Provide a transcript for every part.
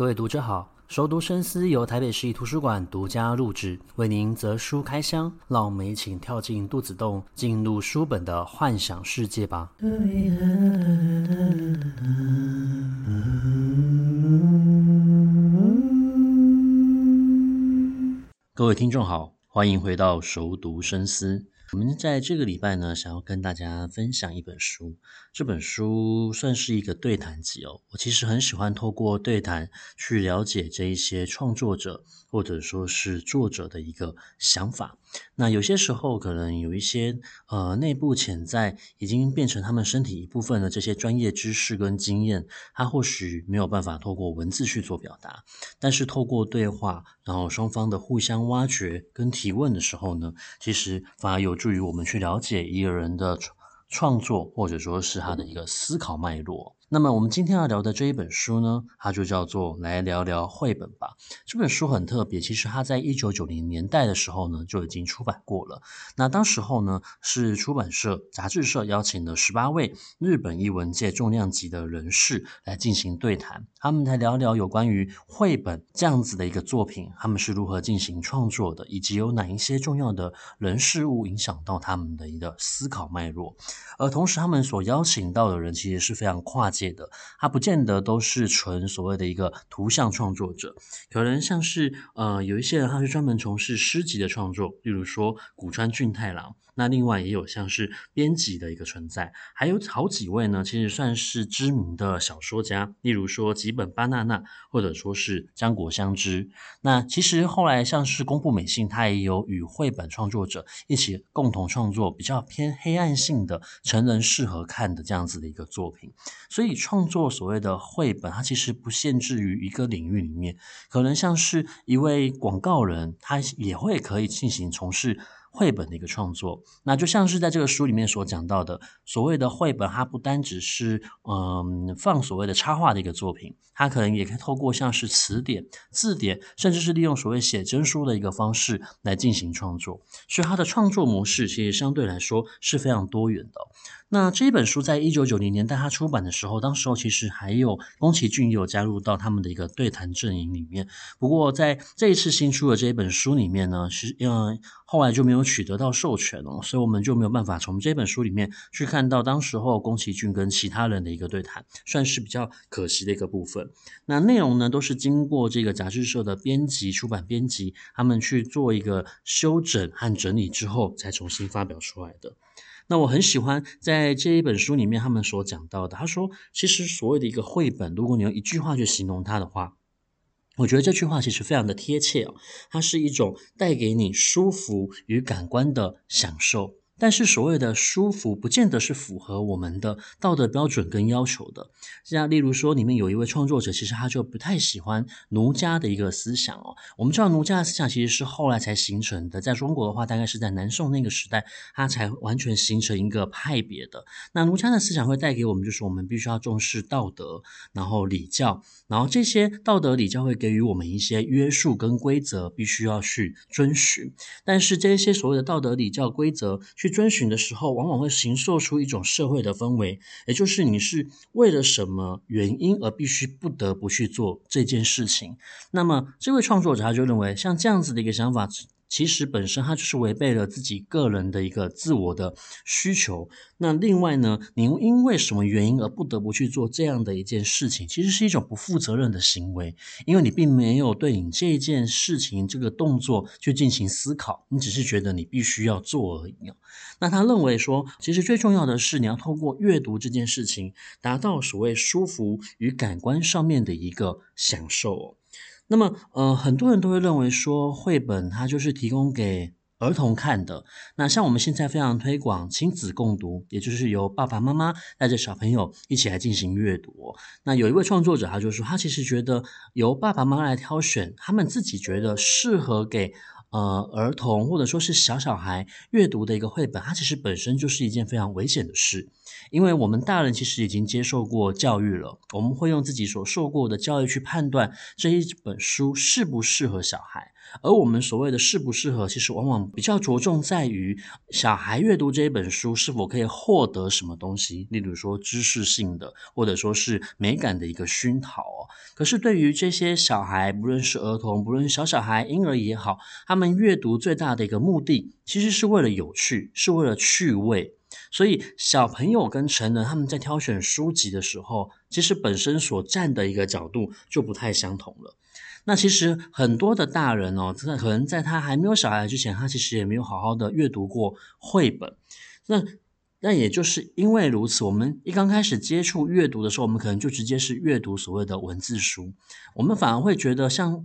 各位读者好，熟读深思由台北市立图书馆独家录制，为您择书开箱，让我们一起跳进肚子洞，进入书本的幻想世界吧。各位听众好，欢迎回到熟读深思。我们在这个礼拜呢，想要跟大家分享一本书。这本书算是一个对谈集哦。我其实很喜欢透过对谈去了解这一些创作者或者说是作者的一个想法。那有些时候可能有一些呃内部潜在已经变成他们身体一部分的这些专业知识跟经验，他或许没有办法透过文字去做表达，但是透过对话，然后双方的互相挖掘跟提问的时候呢，其实反而有助于我们去了解一个人的创作，或者说是他的一个思考脉络。那么我们今天要聊的这一本书呢，它就叫做《来聊聊绘本吧》。这本书很特别，其实它在一九九零年代的时候呢就已经出版过了。那当时候呢是出版社、杂志社邀请了十八位日本译文界重量级的人士来进行对谈，他们来聊聊有关于绘本这样子的一个作品，他们是如何进行创作的，以及有哪一些重要的人事物影响到他们的一个思考脉络。而同时，他们所邀请到的人其实是非常跨界。的，他不见得都是纯所谓的一个图像创作者，可能像是呃有一些人他是专门从事诗集的创作，例如说古川俊太郎。那另外也有像是编辑的一个存在，还有好几位呢，其实算是知名的小说家，例如说吉本芭娜娜，或者说是江国香织。那其实后来像是宫部美幸，他也有与绘本创作者一起共同创作比较偏黑暗性的成人适合看的这样子的一个作品。所以创作所谓的绘本，它其实不限制于一个领域里面，可能像是一位广告人，他也会可以进行从事。绘本的一个创作，那就像是在这个书里面所讲到的，所谓的绘本，它不单只是嗯放所谓的插画的一个作品，它可能也可以透过像是词典、字典，甚至是利用所谓写真书的一个方式来进行创作，所以它的创作模式其实相对来说是非常多元的。那这一本书在一九九零年代它出版的时候，当时候其实还有宫崎骏也有加入到他们的一个对谈阵营里面。不过在这一次新出的这一本书里面呢，是嗯后来就没有取得到授权哦，所以我们就没有办法从这本书里面去看到当时候宫崎骏跟其他人的一个对谈，算是比较可惜的一个部分。那内容呢，都是经过这个杂志社的编辑、出版编辑他们去做一个修整和整理之后，才重新发表出来的。那我很喜欢在这一本书里面他们所讲到的，他说，其实所谓的一个绘本，如果你用一句话去形容它的话，我觉得这句话其实非常的贴切哦，它是一种带给你舒服与感官的享受。但是所谓的舒服，不见得是符合我们的道德标准跟要求的。像例如说，里面有一位创作者，其实他就不太喜欢儒家的一个思想哦。我们知道儒家的思想其实是后来才形成的，在中国的话，大概是在南宋那个时代，它才完全形成一个派别的。那儒家的思想会带给我们，就是我们必须要重视道德，然后礼教，然后这些道德礼教会给予我们一些约束跟规则，必须要去遵循。但是这些所谓的道德礼教规则去遵循的时候，往往会形塑出一种社会的氛围，也就是你是为了什么原因而必须不得不去做这件事情。那么，这位创作者他就认为，像这样子的一个想法。其实本身它就是违背了自己个人的一个自我的需求。那另外呢，你因为什么原因而不得不去做这样的一件事情，其实是一种不负责任的行为，因为你并没有对你这件事情这个动作去进行思考，你只是觉得你必须要做而已。那他认为说，其实最重要的是你要透过阅读这件事情，达到所谓舒服与感官上面的一个享受。那么，呃，很多人都会认为说，绘本它就是提供给儿童看的。那像我们现在非常推广亲子共读，也就是由爸爸妈妈带着小朋友一起来进行阅读。那有一位创作者，他就说，他其实觉得由爸爸妈妈来挑选，他们自己觉得适合给呃儿童或者说是小小孩阅读的一个绘本，它其实本身就是一件非常危险的事，因为我们大人其实已经接受过教育了，我们会用自己所受过的教育去判断这一本书适不适合小孩。而我们所谓的适不适合，其实往往比较着重在于小孩阅读这一本书是否可以获得什么东西，例如说知识性的，或者说是美感的一个熏陶哦。可是对于这些小孩，不论是儿童，不论是小小孩、婴儿也好，他们们阅读最大的一个目的，其实是为了有趣，是为了趣味。所以小朋友跟成人他们在挑选书籍的时候，其实本身所站的一个角度就不太相同了。那其实很多的大人哦，可能在他还没有小孩之前，他其实也没有好好的阅读过绘本。那那也就是因为如此，我们一刚开始接触阅读的时候，我们可能就直接是阅读所谓的文字书，我们反而会觉得像。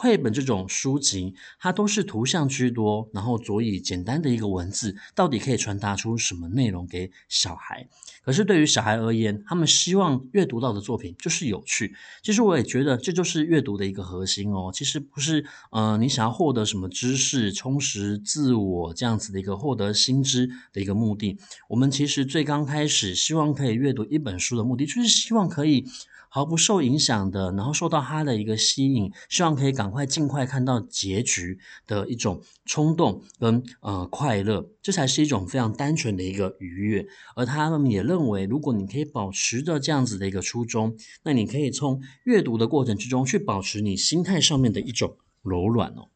绘本这种书籍，它都是图像居多，然后佐以简单的一个文字，到底可以传达出什么内容给小孩？可是对于小孩而言，他们希望阅读到的作品就是有趣。其实我也觉得这就是阅读的一个核心哦。其实不是，呃，你想要获得什么知识，充实自我这样子的一个获得新知的一个目的。我们其实最刚开始希望可以阅读一本书的目的，就是希望可以。毫不受影响的，然后受到他的一个吸引，希望可以赶快尽快看到结局的一种冲动跟呃快乐，这才是一种非常单纯的一个愉悦。而他们也认为，如果你可以保持着这样子的一个初衷，那你可以从阅读的过程之中去保持你心态上面的一种柔软哦。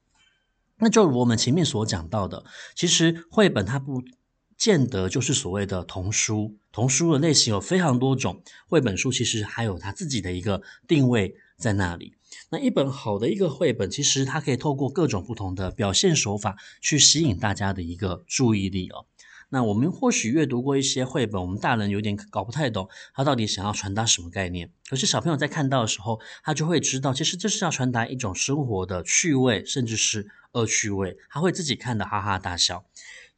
那就我们前面所讲到的，其实绘本它不。见得就是所谓的童书，童书的类型有非常多种，绘本书其实还有它自己的一个定位在那里。那一本好的一个绘本，其实它可以透过各种不同的表现手法去吸引大家的一个注意力哦。那我们或许阅读过一些绘本，我们大人有点搞不太懂，它到底想要传达什么概念。可是小朋友在看到的时候，他就会知道，其实这是要传达一种生活的趣味，甚至是恶趣味，他会自己看的哈哈大笑。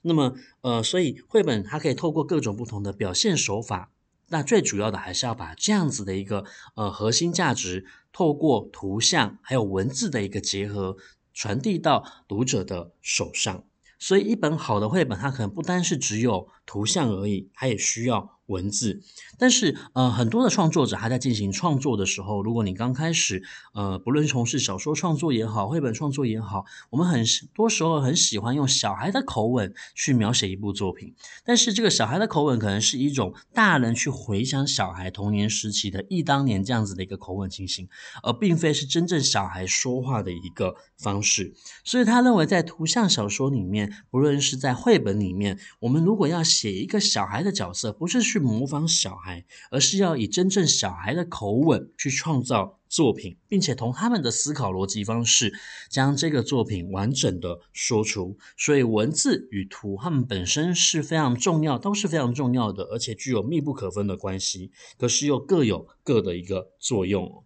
那么，呃，所以绘本它可以透过各种不同的表现手法，那最主要的还是要把这样子的一个呃核心价值，透过图像还有文字的一个结合，传递到读者的手上。所以，一本好的绘本，它可能不单是只有图像而已，它也需要。文字，但是呃，很多的创作者还在进行创作的时候，如果你刚开始，呃，不论从事小说创作也好，绘本创作也好，我们很多时候很喜欢用小孩的口吻去描写一部作品，但是这个小孩的口吻可能是一种大人去回想小孩童年时期的忆当年这样子的一个口吻情形，而并非是真正小孩说话的一个方式。所以他认为，在图像小说里面，不论是在绘本里面，我们如果要写一个小孩的角色，不是去模仿小孩，而是要以真正小孩的口吻去创造作品，并且同他们的思考逻辑方式将这个作品完整的说出。所以文字与图，它们本身是非常重要，都是非常重要的，而且具有密不可分的关系。可是又各有各的一个作用。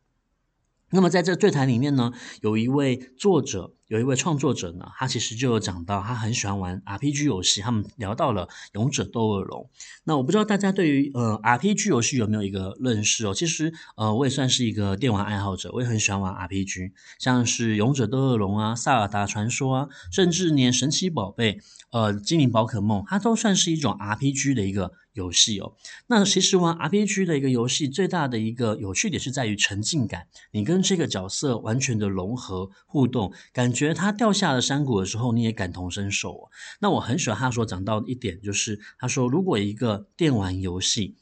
那么在这对谈里面呢，有一位作者。有一位创作者呢，他其实就有讲到，他很喜欢玩 RPG 游戏。他们聊到了《勇者斗恶龙》。那我不知道大家对于呃 RPG 游戏有没有一个认识哦？其实呃，我也算是一个电玩爱好者，我也很喜欢玩 RPG，像是《勇者斗恶龙》啊、《萨尔达传说》啊，甚至连《神奇宝贝》呃、《精灵宝可梦》，它都算是一种 RPG 的一个游戏哦。那其实玩 RPG 的一个游戏最大的一个有趣点是在于沉浸感，你跟这个角色完全的融合互动，感觉。他掉下了山谷的时候，你也感同身受哦。那我很喜欢他所讲到的一点，就是他说，如果一个电玩游戏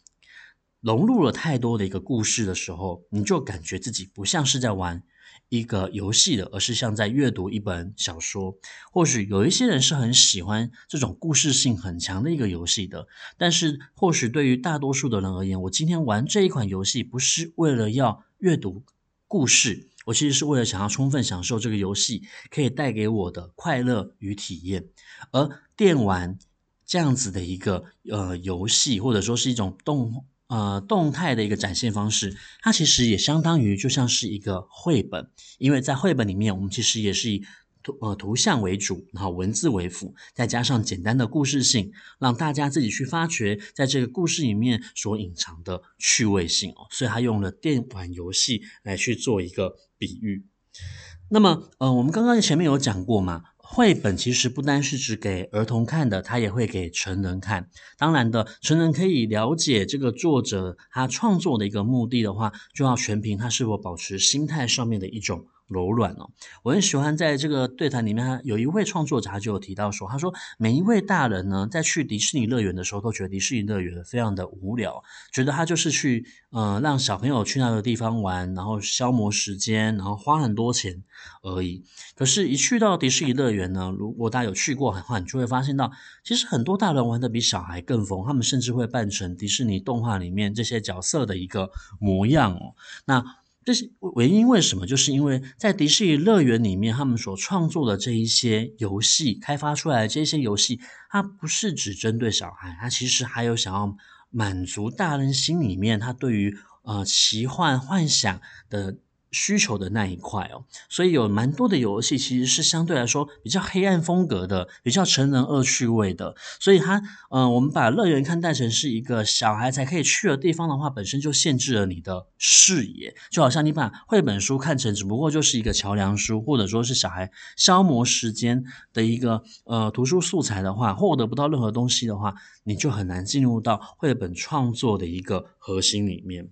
融入了太多的一个故事的时候，你就感觉自己不像是在玩一个游戏的，而是像在阅读一本小说。或许有一些人是很喜欢这种故事性很强的一个游戏的，但是或许对于大多数的人而言，我今天玩这一款游戏不是为了要阅读故事。我其实是为了想要充分享受这个游戏可以带给我的快乐与体验，而电玩这样子的一个呃游戏，或者说是一种动呃动态的一个展现方式，它其实也相当于就像是一个绘本，因为在绘本里面，我们其实也是以。图呃图像为主，然后文字为辅，再加上简单的故事性，让大家自己去发掘在这个故事里面所隐藏的趣味性哦。所以他用了电玩游戏来去做一个比喻。那么，呃，我们刚刚前面有讲过嘛，绘本其实不单是指给儿童看的，它也会给成人看。当然的，成人可以了解这个作者他创作的一个目的的话，就要全凭他是否保持心态上面的一种。柔软哦，我很喜欢在这个对谈里面，有一位创作者他就有提到说，他说每一位大人呢，在去迪士尼乐园的时候，都觉得迪士尼乐园非常的无聊，觉得他就是去呃让小朋友去那个地方玩，然后消磨时间，然后花很多钱而已。可是，一去到迪士尼乐园呢，如果大家有去过的话，你就会发现到，其实很多大人玩得比小孩更疯，他们甚至会扮成迪士尼动画里面这些角色的一个模样哦。那这是原因为什么？就是因为在迪士尼乐园里面，他们所创作的这一些游戏，开发出来的这些游戏，它不是只针对小孩，它其实还有想要满足大人心里面他对于呃奇幻幻想的。需求的那一块哦，所以有蛮多的游戏其实是相对来说比较黑暗风格的，比较成人恶趣味的。所以它，嗯、我们把乐园看待成是一个小孩才可以去的地方的话，本身就限制了你的视野。就好像你把绘本书看成只不过就是一个桥梁书，或者说是小孩消磨时间的一个呃图书素材的话，获得不到任何东西的话，你就很难进入到绘本创作的一个核心里面。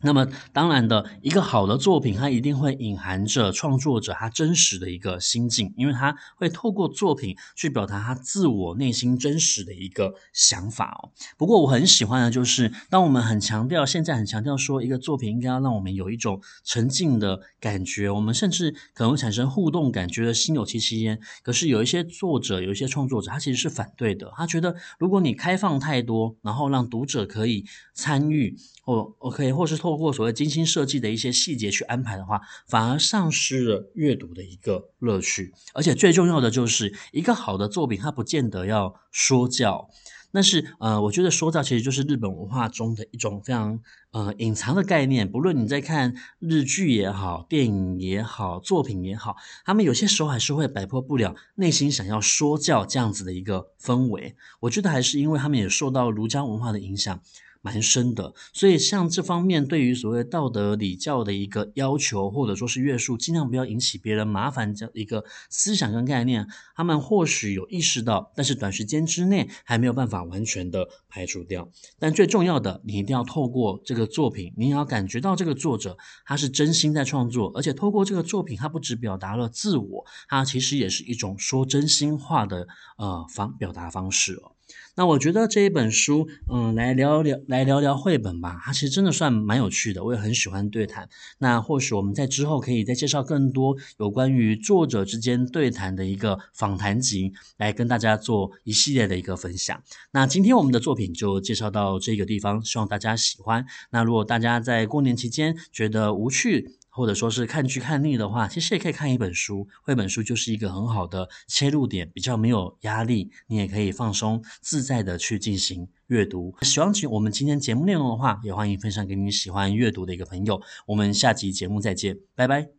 那么，当然的，一个好的作品，它一定会隐含着创作者他真实的一个心境，因为他会透过作品去表达他自我内心真实的一个想法哦。不过，我很喜欢的就是，当我们很强调，现在很强调说，一个作品应该要让我们有一种沉浸的感觉，我们甚至可能产生互动感，觉得心有戚戚焉。可是，有一些作者，有一些创作者，他其实是反对的，他觉得如果你开放太多，然后让读者可以参与。或 OK，或是透过所谓精心设计的一些细节去安排的话，反而丧失了阅读的一个乐趣。而且最重要的就是，一个好的作品，它不见得要说教。但是，呃，我觉得说教其实就是日本文化中的一种非常呃隐藏的概念。不论你在看日剧也好，电影也好，作品也好，他们有些时候还是会摆脱不了内心想要说教这样子的一个氛围。我觉得还是因为他们也受到儒家文化的影响。蛮深的，所以像这方面对于所谓道德礼教的一个要求，或者说是约束，尽量不要引起别人麻烦这样一个思想跟概念，他们或许有意识到，但是短时间之内还没有办法完全的排除掉。但最重要的，你一定要透过这个作品，你也要感觉到这个作者他是真心在创作，而且透过这个作品，他不只表达了自我，他其实也是一种说真心话的呃方表达方式哦。那我觉得这一本书，嗯，来聊聊，来聊聊绘本吧。它其实真的算蛮有趣的，我也很喜欢对谈。那或许我们在之后可以再介绍更多有关于作者之间对谈的一个访谈集，来跟大家做一系列的一个分享。那今天我们的作品就介绍到这个地方，希望大家喜欢。那如果大家在过年期间觉得无趣，或者说是看剧看腻的话，其实也可以看一本书。绘本书就是一个很好的切入点，比较没有压力，你也可以放松自在的去进行阅读。喜欢我们今天节目内容的话，也欢迎分享给你喜欢阅读的一个朋友。我们下集节目再见，拜拜。